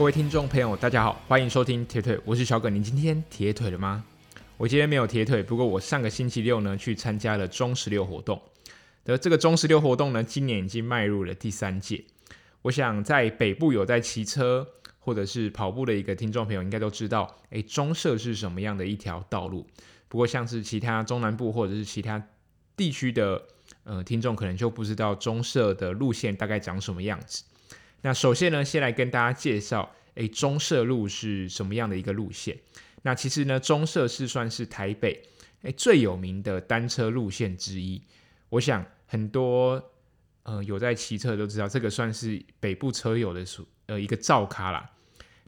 各位听众朋友，大家好，欢迎收听铁腿，我是小葛。您今天铁腿了吗？我今天没有铁腿，不过我上个星期六呢去参加了中十六活动。的这个中十六活动呢，今年已经迈入了第三届。我想在北部有在骑车或者是跑步的一个听众朋友，应该都知道，诶，中社是什么样的一条道路。不过像是其他中南部或者是其他地区的呃听众，可能就不知道中社的路线大概长什么样子。那首先呢，先来跟大家介绍，诶，中社路是什么样的一个路线？那其实呢，中社是算是台北诶最有名的单车路线之一。我想很多呃有在骑车都知道，这个算是北部车友的呃一个造咖啦。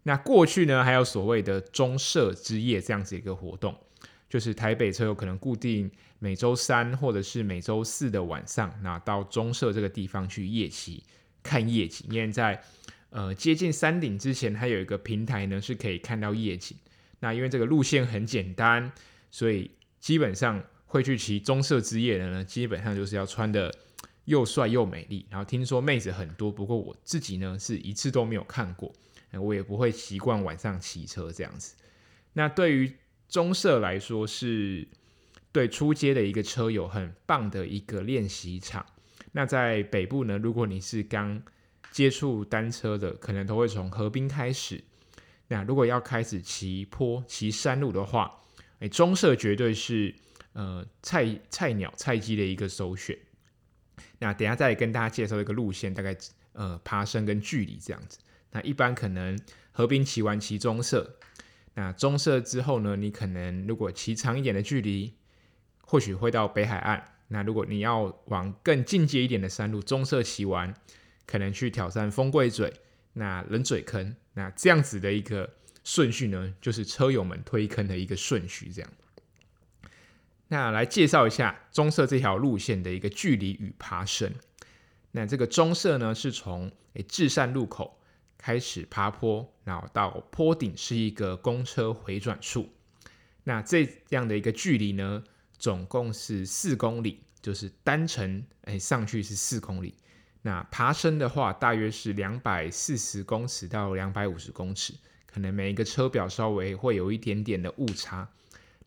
那过去呢，还有所谓的中社之夜这样子一个活动，就是台北车友可能固定每周三或者是每周四的晚上，那到中社这个地方去夜骑。看夜景，因为在呃接近山顶之前，还有一个平台呢，是可以看到夜景。那因为这个路线很简单，所以基本上会去骑棕色之夜的呢，基本上就是要穿得又帅又美丽。然后听说妹子很多，不过我自己呢是一次都没有看过，我也不会习惯晚上骑车这样子。那对于棕色来说，是对初阶的一个车友很棒的一个练习场。那在北部呢，如果你是刚接触单车的，可能都会从河滨开始。那如果要开始骑坡、骑山路的话，诶，棕色绝对是呃菜菜鸟、菜鸡的一个首选。那等下再跟大家介绍一个路线，大概呃爬升跟距离这样子。那一般可能河滨骑完骑棕色，那棕色之后呢，你可能如果骑长一点的距离，或许会到北海岸。那如果你要往更进阶一点的山路，棕色骑完，可能去挑战风柜嘴、那冷嘴坑，那这样子的一个顺序呢，就是车友们推坑的一个顺序。这样，那来介绍一下棕色这条路线的一个距离与爬升。那这个棕色呢，是从诶至善路口开始爬坡，然后到坡顶是一个公车回转处。那这样的一个距离呢，总共是四公里，就是单程哎上去是四公里，那爬升的话大约是两百四十公尺到两百五十公尺，可能每一个车表稍微会有一点点的误差。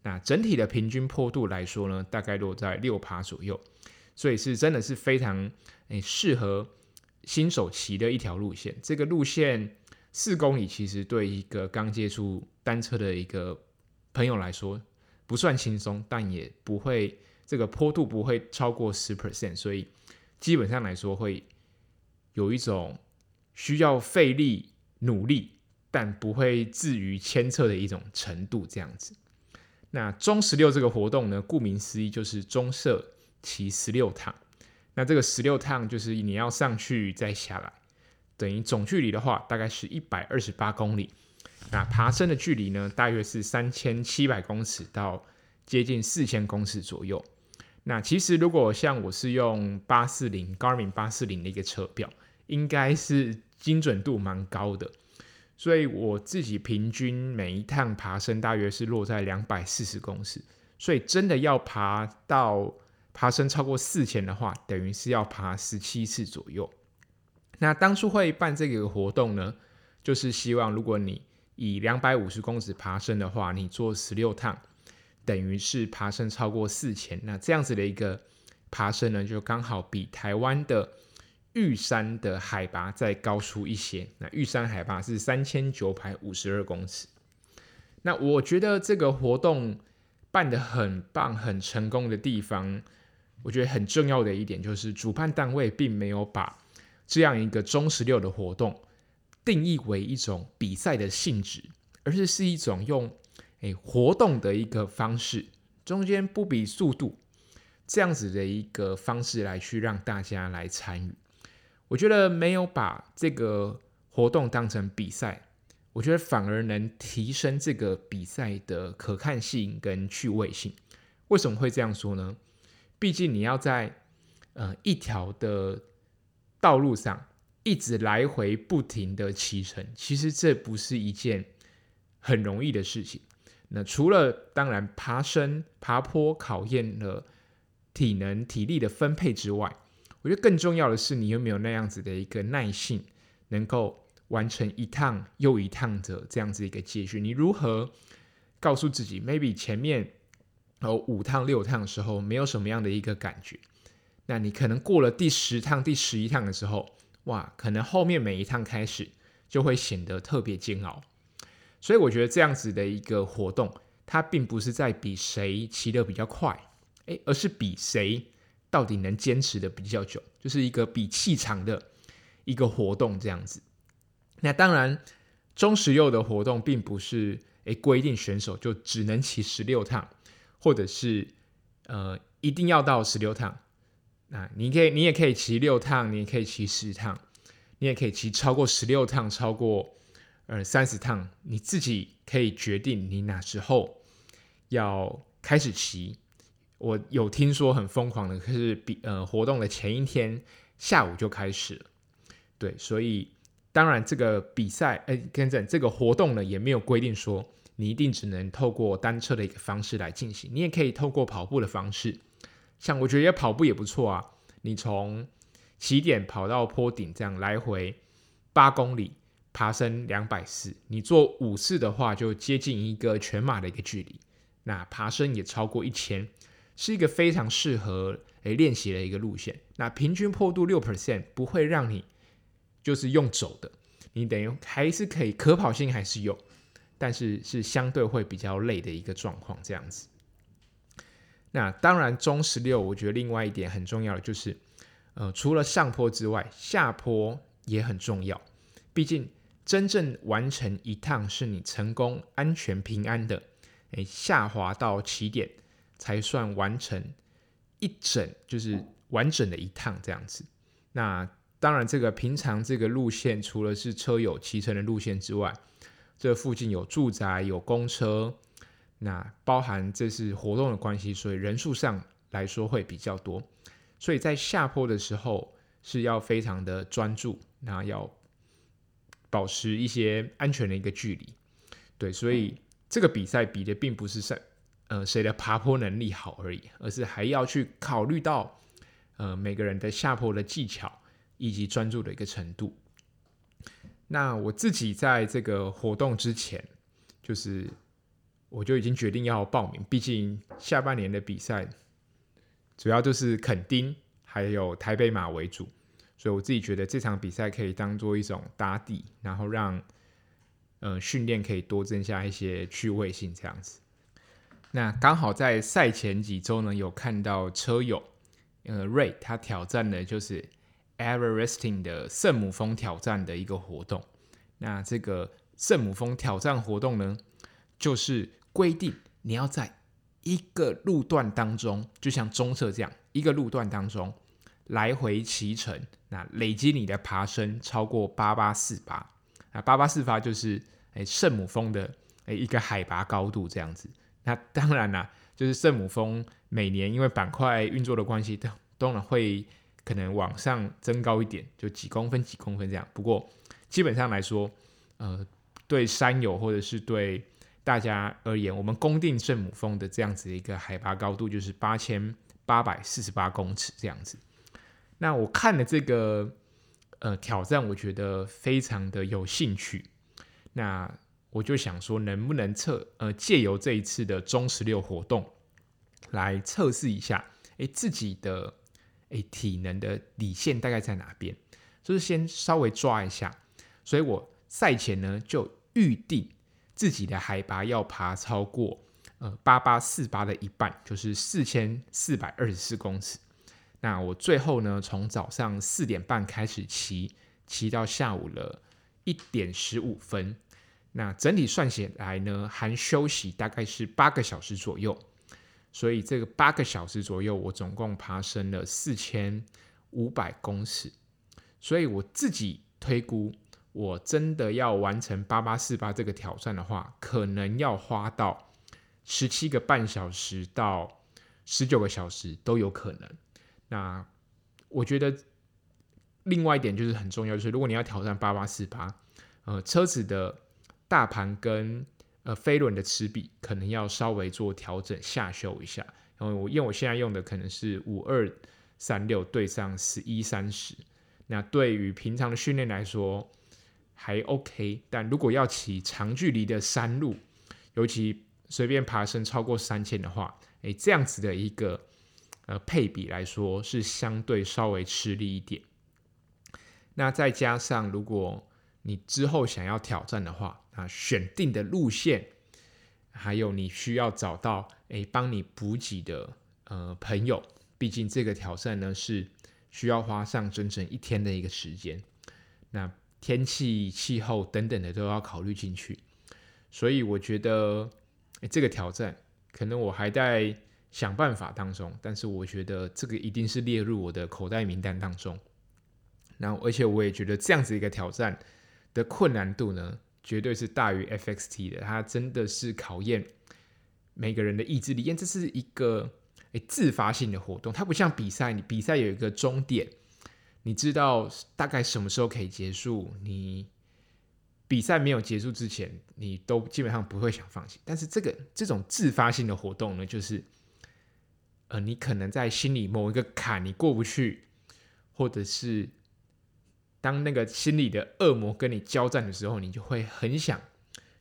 那整体的平均坡度来说呢，大概落在六趴左右，所以是真的是非常哎适合新手骑的一条路线。这个路线四公里其实对一个刚接触单车的一个朋友来说，不算轻松，但也不会这个坡度不会超过十 percent，所以基本上来说会有一种需要费力努力，但不会至于牵扯的一种程度这样子。那中十六这个活动呢，顾名思义就是中社骑十六趟。那这个十六趟就是你要上去再下来，等于总距离的话大概是一百二十八公里。那爬升的距离呢，大约是三千七百公尺到接近四千公尺左右。那其实如果像我是用八四零 Garmin 八四零的一个车表，应该是精准度蛮高的。所以我自己平均每一趟爬升大约是落在两百四十公尺。所以真的要爬到爬升超过四千的话，等于是要爬十七次左右。那当初会办这个活动呢，就是希望如果你以两百五十公尺爬升的话，你做十六趟，等于是爬升超过四千。那这样子的一个爬升呢，就刚好比台湾的玉山的海拔再高出一些。那玉山海拔是三千九百五十二公尺。那我觉得这个活动办得很棒、很成功的地方，我觉得很重要的一点就是主办单位并没有把这样一个中十六的活动。定义为一种比赛的性质，而是是一种用诶、活动的一个方式，中间不比速度这样子的一个方式来去让大家来参与。我觉得没有把这个活动当成比赛，我觉得反而能提升这个比赛的可看性跟趣味性。为什么会这样说呢？毕竟你要在呃一条的道路上。一直来回不停的骑乘，其实这不是一件很容易的事情。那除了当然爬升、爬坡考验了体能、体力的分配之外，我觉得更重要的是你有没有那样子的一个耐性，能够完成一趟又一趟的这样子一个接续？你如何告诉自己，maybe 前面有五趟六趟的时候没有什么样的一个感觉，那你可能过了第十趟、第十一趟的时候，哇，可能后面每一趟开始就会显得特别煎熬。所以我觉得这样子的一个活动，它并不是在比谁骑得比较快，诶，而是比谁到底能坚持的比较久，就是一个比气场的一个活动这样子。那当然，中十六的活动并不是诶规定选手就只能骑十六趟，或者是呃一定要到十六趟。那你可以，你也可以骑六趟，你也可以骑十趟，你也可以骑超过十六趟，超过。呃，三十趟，你自己可以决定你哪时候要开始骑。我有听说很疯狂的，可是比呃活动的前一天下午就开始了。对，所以当然这个比赛，哎，跟着这个活动呢，也没有规定说你一定只能透过单车的一个方式来进行，你也可以透过跑步的方式。像我觉得跑步也不错啊，你从起点跑到坡顶，这样来回八公里。爬升两百四，你做五次的话，就接近一个全马的一个距离。那爬升也超过一千，是一个非常适合诶练习的一个路线。那平均坡度六 percent 不会让你就是用走的，你等于还是可以可跑性还是有，但是是相对会比较累的一个状况这样子。那当然中十六，我觉得另外一点很重要的就是，呃，除了上坡之外，下坡也很重要，毕竟。真正完成一趟是你成功、安全、平安的，诶，下滑到起点才算完成一整，就是完整的一趟这样子。那当然，这个平常这个路线除了是车友骑乘的路线之外，这附近有住宅、有公车，那包含这是活动的关系，所以人数上来说会比较多。所以在下坡的时候是要非常的专注，那要。保持一些安全的一个距离，对，所以这个比赛比的并不是谁呃谁的爬坡能力好而已，而是还要去考虑到呃每个人的下坡的技巧以及专注的一个程度。那我自己在这个活动之前，就是我就已经决定要报名，毕竟下半年的比赛主要就是垦丁还有台北马为主。所以我自己觉得这场比赛可以当做一种打底，然后让呃训练可以多增加一些趣味性这样子。那刚好在赛前几周呢，有看到车友呃 Ray 他挑战的就是 Everesting 的圣母峰挑战的一个活动。那这个圣母峰挑战活动呢，就是规定你要在一个路段当中，就像棕色这样一个路段当中。来回骑乘，那累积你的爬升超过八八四八，那八八四八就是诶圣母峰的诶一个海拔高度这样子。那当然啦，就是圣母峰每年因为板块运作的关系，都当然会可能往上增高一点，就几公分几公分这样。不过基本上来说，呃，对山友或者是对大家而言，我们公定圣母峰的这样子的一个海拔高度就是八千八百四十八公尺这样子。那我看了这个呃挑战，我觉得非常的有兴趣。那我就想说，能不能测呃借由这一次的中十六活动来测试一下，诶自己的诶体能的底线大概在哪边？就是先稍微抓一下。所以我赛前呢就预定自己的海拔要爬超过呃八八四八的一半，就是四千四百二十四公尺。那我最后呢，从早上四点半开始骑，骑到下午了一点十五分。那整体算起来呢，含休息大概是八个小时左右。所以这个八个小时左右，我总共爬升了四千五百公尺。所以我自己推估，我真的要完成八八四八这个挑战的话，可能要花到十七个半小时到十九个小时都有可能。那我觉得另外一点就是很重要，就是如果你要挑战八八四八，呃，车子的大盘跟呃飞轮的齿比可能要稍微做调整下修一下。然后我因为我现在用的可能是五二三六对上十一三十，那对于平常的训练来说，还 OK，但如果要骑长距离的山路，尤其随便爬升超过三千的话，诶，这样子的一个呃配比来说，是相对稍微吃力一点。那再加上如果你之后想要挑战的话，啊，选定的路线，还有你需要找到诶帮你补给的呃朋友，毕竟这个挑战呢是需要花上整整一天的一个时间，那天气、气候等等的都要考虑进去，所以我觉得这个挑战可能我还在想办法当中，但是我觉得这个一定是列入我的口袋名单当中。然后而且我也觉得这样子一个挑战。的困难度呢，绝对是大于 FXT 的。它真的是考验每个人的意志力，因为这是一个诶自发性的活动，它不像比赛，你比赛有一个终点，你知道大概什么时候可以结束。你比赛没有结束之前，你都基本上不会想放弃。但是这个这种自发性的活动呢，就是呃，你可能在心里某一个坎你过不去，或者是。当那个心里的恶魔跟你交战的时候，你就会很想，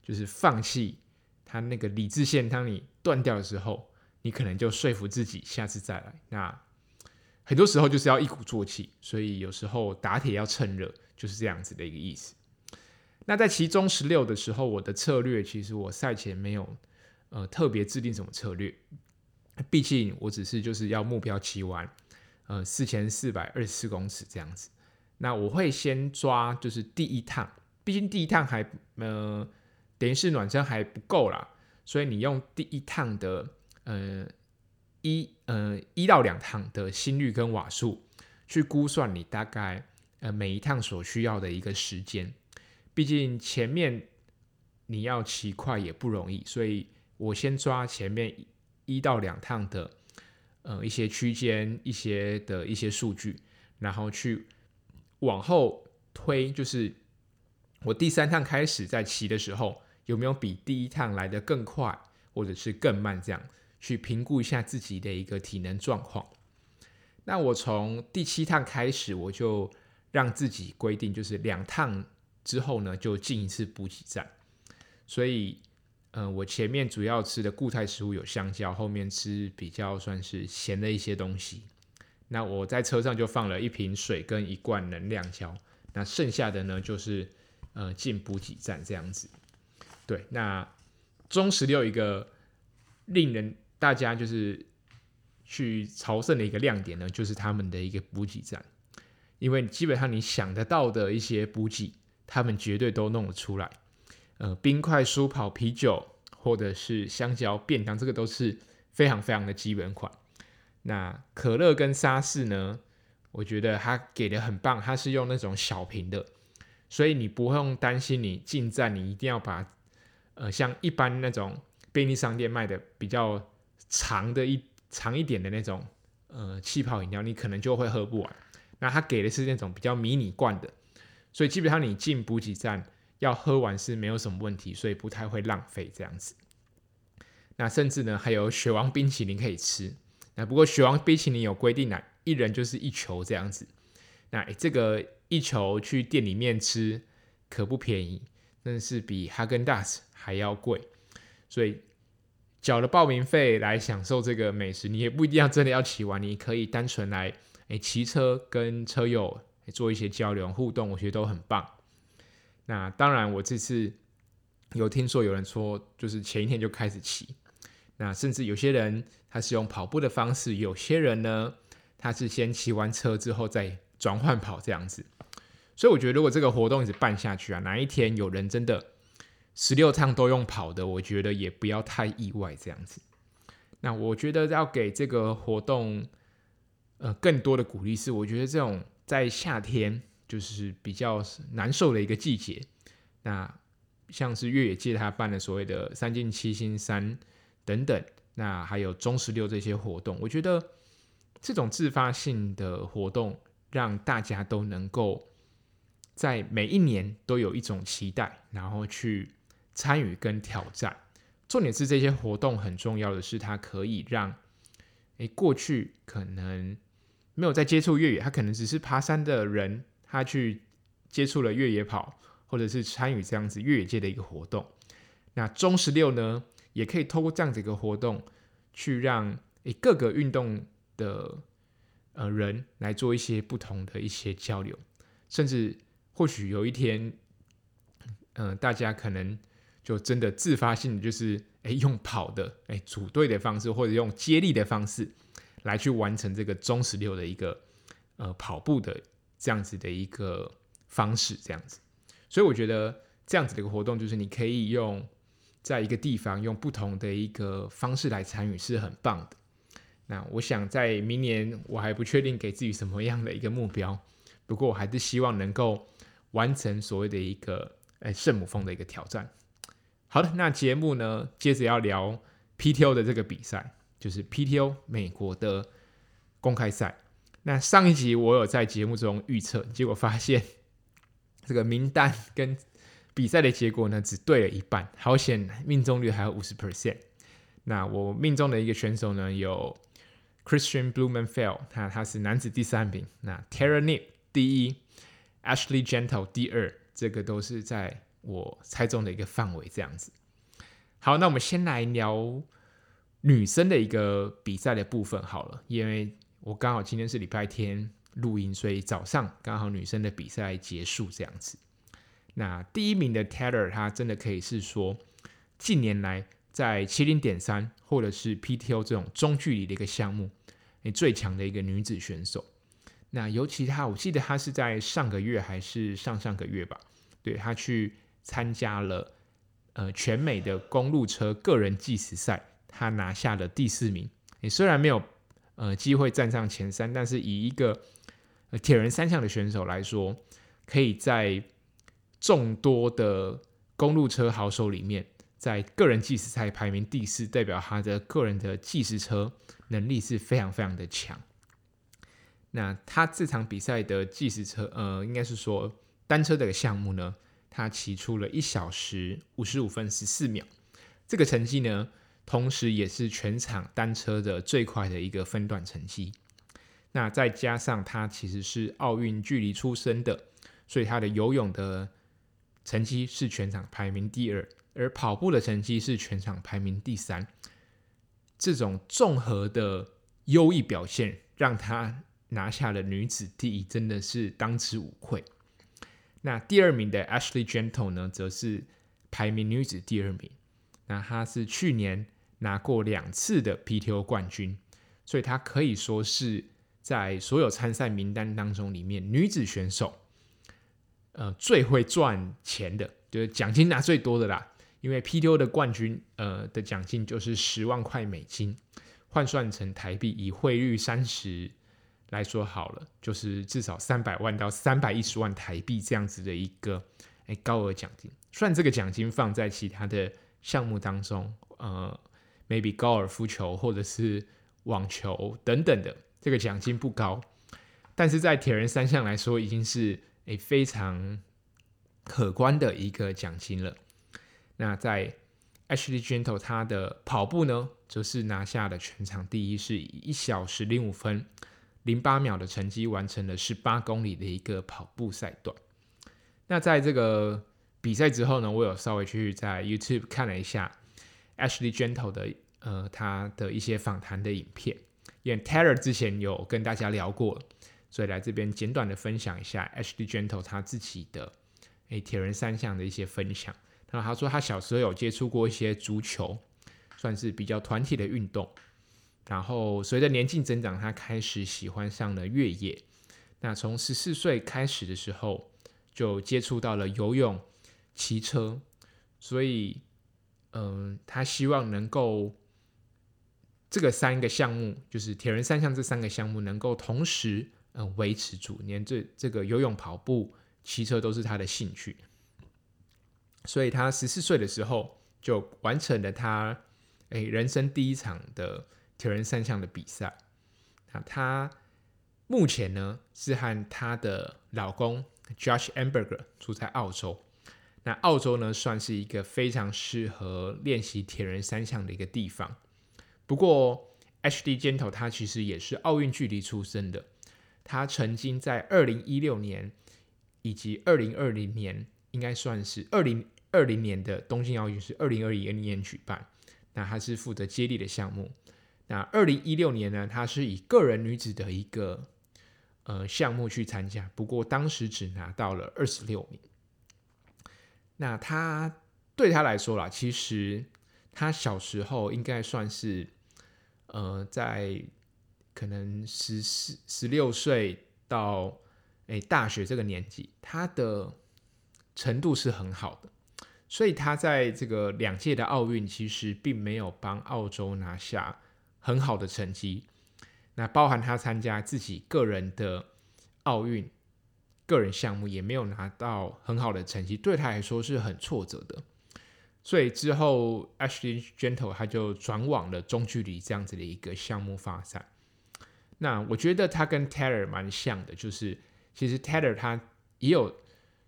就是放弃他那个理智线。当你断掉的时候，你可能就说服自己下次再来。那很多时候就是要一鼓作气，所以有时候打铁要趁热，就是这样子的一个意思。那在其中十六的时候，我的策略其实我赛前没有呃特别制定什么策略，毕竟我只是就是要目标骑完呃四千四百二十四公尺这样子。那我会先抓，就是第一趟，毕竟第一趟还呃，等于是暖身还不够啦，所以你用第一趟的呃一呃一到两趟的心率跟瓦数去估算你大概呃每一趟所需要的一个时间，毕竟前面你要骑快也不容易，所以我先抓前面一到两趟的呃一些区间、一些的一些数据，然后去。往后推，就是我第三趟开始在骑的时候，有没有比第一趟来得更快，或者是更慢？这样去评估一下自己的一个体能状况。那我从第七趟开始，我就让自己规定，就是两趟之后呢，就进一次补给站。所以，嗯、我前面主要吃的固态食物有香蕉，后面吃比较算是咸的一些东西。那我在车上就放了一瓶水跟一罐能量胶，那剩下的呢就是呃进补给站这样子。对，那中十六一个令人大家就是去朝圣的一个亮点呢，就是他们的一个补给站，因为基本上你想得到的一些补给，他们绝对都弄得出来。呃，冰块、舒跑、啤酒，或者是香蕉、便当，这个都是非常非常的基本款。那可乐跟沙士呢？我觉得它给的很棒，它是用那种小瓶的，所以你不用担心你进站，你一定要把呃像一般那种便利商店卖的比较长的一长一点的那种呃气泡饮料，你可能就会喝不完。那它给的是那种比较迷你罐的，所以基本上你进补给站要喝完是没有什么问题，所以不太会浪费这样子。那甚至呢还有雪王冰淇淋可以吃。那不过雪王冰淇淋有规定啊，一人就是一球这样子。那这个一球去店里面吃可不便宜，但是比哈根达斯还要贵。所以缴了报名费来享受这个美食，你也不一定要真的要骑完，你可以单纯来诶骑车跟车友做一些交流互动，我觉得都很棒。那当然，我这次有听说有人说，就是前一天就开始骑。那甚至有些人他是用跑步的方式，有些人呢，他是先骑完车之后再转换跑这样子。所以我觉得如果这个活动一直办下去啊，哪一天有人真的十六趟都用跑的，我觉得也不要太意外这样子。那我觉得要给这个活动呃更多的鼓励是，我觉得这种在夏天就是比较难受的一个季节，那像是越野界他办的所谓的三进七星山。等等，那还有中十六这些活动，我觉得这种自发性的活动，让大家都能够在每一年都有一种期待，然后去参与跟挑战。重点是这些活动很重要的是，它可以让诶过去可能没有在接触越野，他可能只是爬山的人，他去接触了越野跑，或者是参与这样子越野界的一个活动。那中十六呢，也可以透过这样子一个活动，去让诶各个运动的呃人来做一些不同的一些交流，甚至或许有一天，嗯、大家可能就真的自发性的就是诶用跑的诶组队的方式，或者用接力的方式来去完成这个中十六的一个呃跑步的这样子的一个方式，这样子。所以我觉得这样子的一个活动，就是你可以用。在一个地方用不同的一个方式来参与是很棒的。那我想在明年我还不确定给自己什么样的一个目标，不过我还是希望能够完成所谓的一个呃圣母峰的一个挑战。好的，那节目呢，接着要聊 PTO 的这个比赛，就是 PTO 美国的公开赛。那上一集我有在节目中预测，结果发现这个名单跟比赛的结果呢，只对了一半，好险命中率还有五十 percent。那我命中的一个选手呢，有 Christian Blumenfeld，他他是男子第三名。那 Tara Nip 第一，Ashley Gentle 第二，这个都是在我猜中的一个范围这样子。好，那我们先来聊女生的一个比赛的部分好了，因为我刚好今天是礼拜天录音，所以早上刚好女生的比赛结束这样子。那第一名的 Taylor，她真的可以是说，近年来在七零点三或者是 PTO 这种中距离的一个项目，诶，最强的一个女子选手。那尤其她，我记得她是在上个月还是上上个月吧，对，她去参加了呃全美的公路车个人计时赛，她拿下了第四名。诶，虽然没有呃机会站上前三，但是以一个铁人三项的选手来说，可以在众多的公路车好手里面，在个人计时赛排名第四，代表他的个人的计时车能力是非常非常的强。那他这场比赛的计时车，呃，应该是说单车这个项目呢，他骑出了一小时五十五分十四秒，这个成绩呢，同时也是全场单车的最快的一个分段成绩。那再加上他其实是奥运距离出身的，所以他的游泳的。成绩是全场排名第二，而跑步的成绩是全场排名第三。这种综合的优异表现，让她拿下了女子第一，真的是当之无愧。那第二名的 Ashley Gentle 呢，则是排名女子第二名。那她是去年拿过两次的 PTO 冠军，所以她可以说是在所有参赛名单当中里面女子选手。呃，最会赚钱的，就是奖金拿最多的啦。因为 PTO 的冠军，呃，的奖金就是十万块美金，换算成台币，以汇率三十来说好了，就是至少三百万到三百一十万台币这样子的一个诶高额奖金。算这个奖金放在其他的项目当中，呃，maybe 高尔夫球或者是网球等等的，这个奖金不高，但是在铁人三项来说，已经是。诶，非常可观的一个奖金了。那在 Ashley Gentle 他的跑步呢，则是拿下了全场第一，是以一小时零五分零八秒的成绩完成了十八公里的一个跑步赛段。那在这个比赛之后呢，我有稍微去在 YouTube 看了一下 Ashley Gentle 的呃他的一些访谈的影片，因为 Taylor 之前有跟大家聊过。所以来这边简短的分享一下 Ashley Gentle 他自己的诶铁人三项的一些分享。那他说他小时候有接触过一些足球，算是比较团体的运动。然后随着年纪增长，他开始喜欢上了越野。那从十四岁开始的时候，就接触到了游泳、骑车。所以，嗯，他希望能够这个三个项目，就是铁人三项这三个项目，能够同时。嗯，维持住，连这这个游泳、跑步、骑车都是他的兴趣，所以他十四岁的时候就完成了他诶人生第一场的铁人三项的比赛。那他目前呢是和他的老公 Josh Amberger 住在澳洲。那澳洲呢算是一个非常适合练习铁人三项的一个地方。不过，H D Gentle 他其实也是奥运距离出身的。他曾经在二零一六年以及二零二零年应该算是二零二零年的东京奥运是二零二一年举办，那他是负责接力的项目。那二零一六年呢，他是以个人女子的一个呃项目去参加，不过当时只拿到了二十六名。那他对他来说啦，其实他小时候应该算是呃在可能十四十六岁到诶大学这个年纪，他的程度是很好的，所以他在这个两届的奥运其实并没有帮澳洲拿下很好的成绩。那包含他参加自己个人的奥运个人项目，也没有拿到很好的成绩，对他来说是很挫折的。所以之后 Ashley Gentle 他就转往了中距离这样子的一个项目发展。那我觉得他跟 Taylor 蛮像的，就是其实 Taylor 他也有。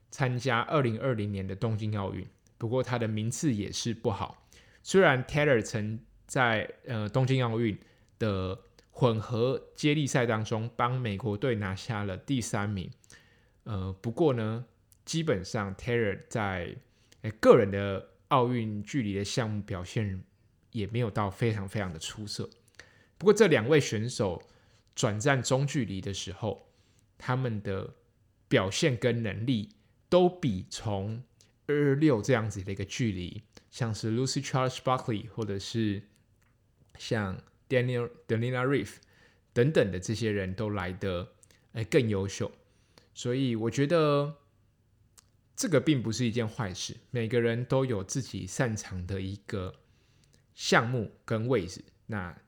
参加二零二零年的东京奥运，不过他的名次也是不好。虽然 Taylor 曾在呃东京奥运的混合接力赛当中帮美国队拿下了第三名，呃，不过呢，基本上 Taylor 在个人的奥运距离的项目表现也没有到非常非常的出色。不过这两位选手转战中距离的时候，他们的表现跟能力。都比从二二六这样子的一个距离，像是 Lucy Charles Buckley 或者是像 Daniel Delina Reef 等等的这些人都来得诶更优秀，所以我觉得这个并不是一件坏事。每个人都有自己擅长的一个项目跟位置，那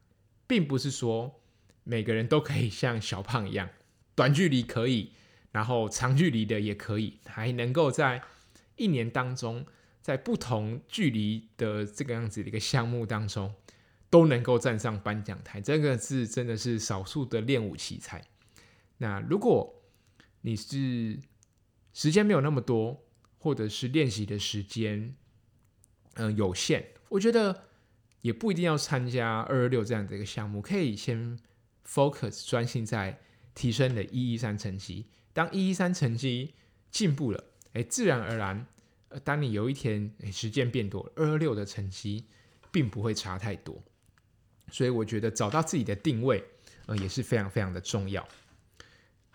并不是说每个人都可以像小胖一样，短距离可以。然后长距离的也可以，还能够在一年当中，在不同距离的这个样子的一个项目当中，都能够站上颁奖台，这个是真的是少数的练武奇才。那如果你是时间没有那么多，或者是练习的时间嗯、有限，我觉得也不一定要参加二二六这样的一个项目，可以先 focus 专心在提升的一一三成绩。当一一三成绩进步了，哎，自然而然，呃，当你有一天哎时间变多，二二六的成绩并不会差太多。所以我觉得找到自己的定位，呃，也是非常非常的重要。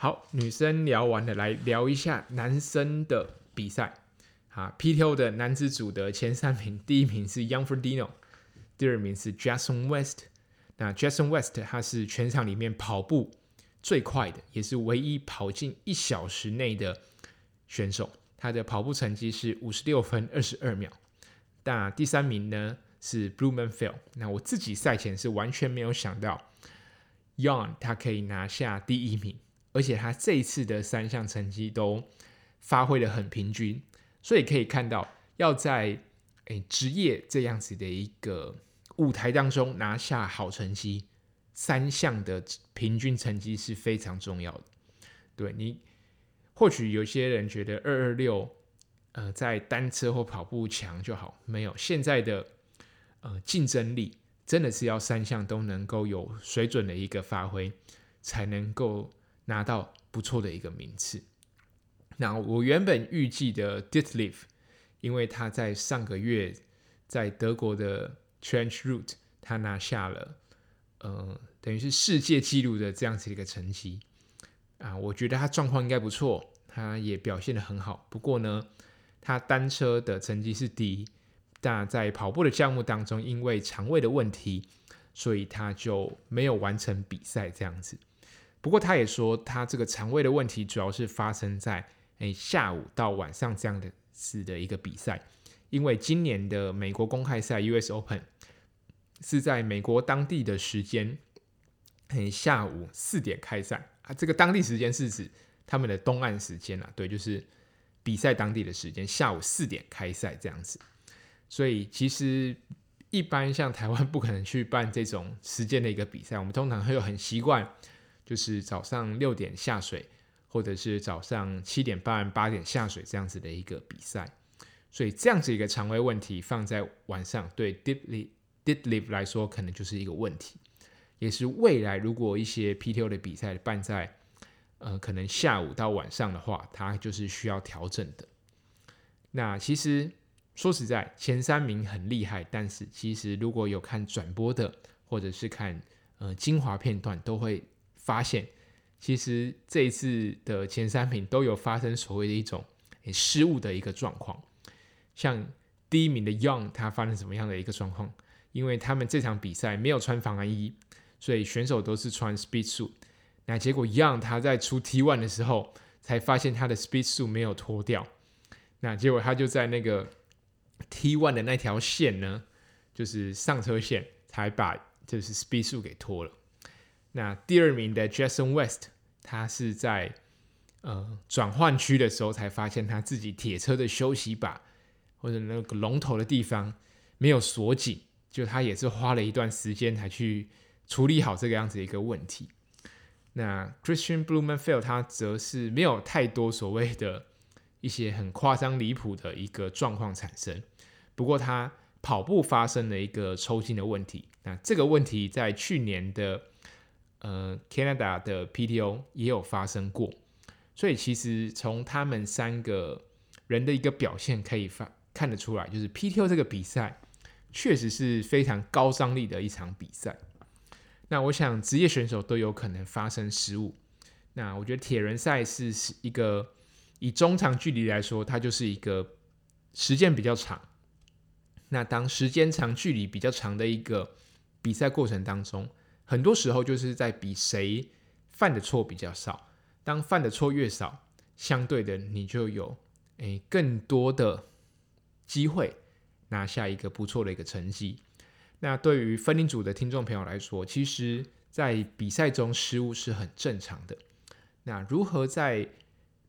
好，女生聊完了，来聊一下男生的比赛。啊，PTO 的男子组的前三名，第一名是 Young Ferdino，第二名是 Jason West。那 Jason West 他是全场里面跑步。最快的，也是唯一跑进一小时内的选手，他的跑步成绩是五十六分二十二秒。那第三名呢是 Blumenfeld。那我自己赛前是完全没有想到，Jan 他可以拿下第一名，而且他这一次的三项成绩都发挥的很平均，所以可以看到要在诶、职业这样子的一个舞台当中拿下好成绩。三项的平均成绩是非常重要的。对你，或许有些人觉得二二六，呃，在单车或跑步强就好，没有现在的呃竞争力，真的是要三项都能够有水准的一个发挥，才能够拿到不错的一个名次。那我原本预计的 Ditlev，因为他在上个月在德国的 Trench Route，他拿下了。呃，等于是世界纪录的这样子一个成绩啊，我觉得他状况应该不错，他也表现得很好。不过呢，他单车的成绩是第一，但在跑步的项目当中，因为肠胃的问题，所以他就没有完成比赛这样子。不过他也说，他这个肠胃的问题主要是发生在诶下午到晚上这样的次的一个比赛，因为今年的美国公开赛 US Open。是在美国当地的时间，下午四点开赛啊。这个当地时间是指他们的东岸时间啊，对，就是比赛当地的时间，下午四点开赛这样子。所以其实一般像台湾不可能去办这种时间的一个比赛，我们通常会有很习惯，就是早上六点下水，或者是早上七点半、八点下水这样子的一个比赛。所以这样子一个肠胃问题放在晚上，对 Deeply、Did Live 来说，可能就是一个问题，也是未来如果一些 PTO 的比赛办在呃可能下午到晚上的话，它就是需要调整的。那其实说实在，前三名很厉害，但是其实如果有看转播的，或者是看呃精华片段，都会发现，其实这一次的前三名都有发生所谓的一种失误的一个状况。像第一名的 Young，他发生什么样的一个状况？因为他们这场比赛没有穿防寒衣，所以选手都是穿 Speed Suit。那结果 Young 他在出 T1 的时候，才发现他的 Speed Suit 没有脱掉。那结果他就在那个 T1 的那条线呢，就是上车线，才把就是 Speed Suit 给脱了。那第二名的 Jason West，他是在呃转换区的时候才发现他自己铁车的休息把或者那个龙头的地方没有锁紧，就他也是花了一段时间才去处理好这个样子一个问题。那 Christian Blumenfeld 他则是没有太多所谓的一些很夸张离谱的一个状况产生，不过他跑步发生了一个抽筋的问题。那这个问题在去年的呃 Canada 的 PTO 也有发生过，所以其实从他们三个人的一个表现可以发。看得出来，就是 PTO 这个比赛确实是非常高张力的一场比赛。那我想职业选手都有可能发生失误。那我觉得铁人赛事是一个以中长距离来说，它就是一个时间比较长。那当时间长、距离比较长的一个比赛过程当中，很多时候就是在比谁犯的错比较少。当犯的错越少，相对的你就有诶更多的。机会拿下一个不错的一个成绩。那对于分龄组的听众朋友来说，其实，在比赛中失误是很正常的。那如何在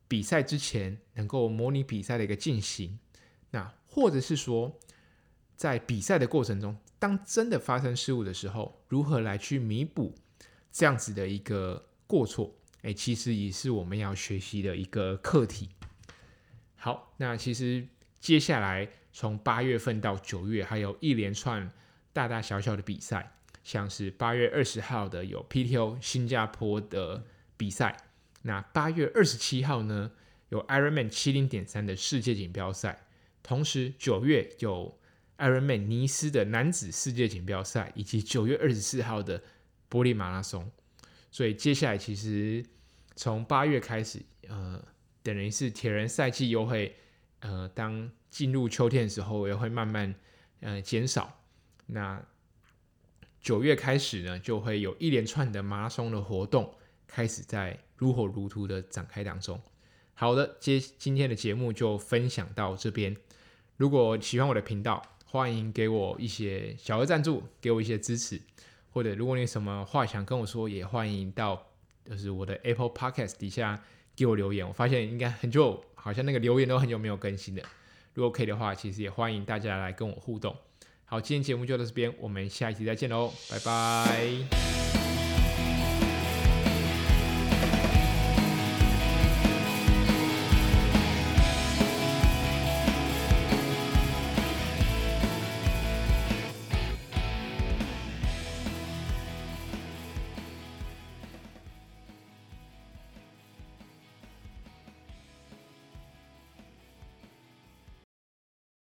比赛之前能够模拟比赛的一个进行？那或者是说，在比赛的过程中，当真的发生失误的时候，如何来去弥补这样子的一个过错？哎，其实也是我们要学习的一个课题。好，那其实。接下来从八月份到九月，还有一连串大大小小的比赛，像是八月二十号的有 PTO 新加坡的比赛，那八月二十七号呢有 Ironman 七零点三的世界锦标赛，同时九月有 Ironman 尼斯的男子世界锦标赛，以及九月二十四号的柏林马拉松。所以接下来其实从八月开始，呃，等于是铁人赛季又会。呃，当进入秋天的时候，也会慢慢呃减少。那九月开始呢，就会有一连串的马拉松的活动开始在如火如荼的展开当中。好的，接今天的节目就分享到这边。如果喜欢我的频道，欢迎给我一些小额赞助，给我一些支持。或者如果你有什么话想跟我说，也欢迎到就是我的 Apple Podcast 底下给我留言。我发现应该很久。好像那个留言都很久没有更新了，如果可以的话，其实也欢迎大家来跟我互动。好，今天节目就到这边，我们下一期再见喽，拜拜。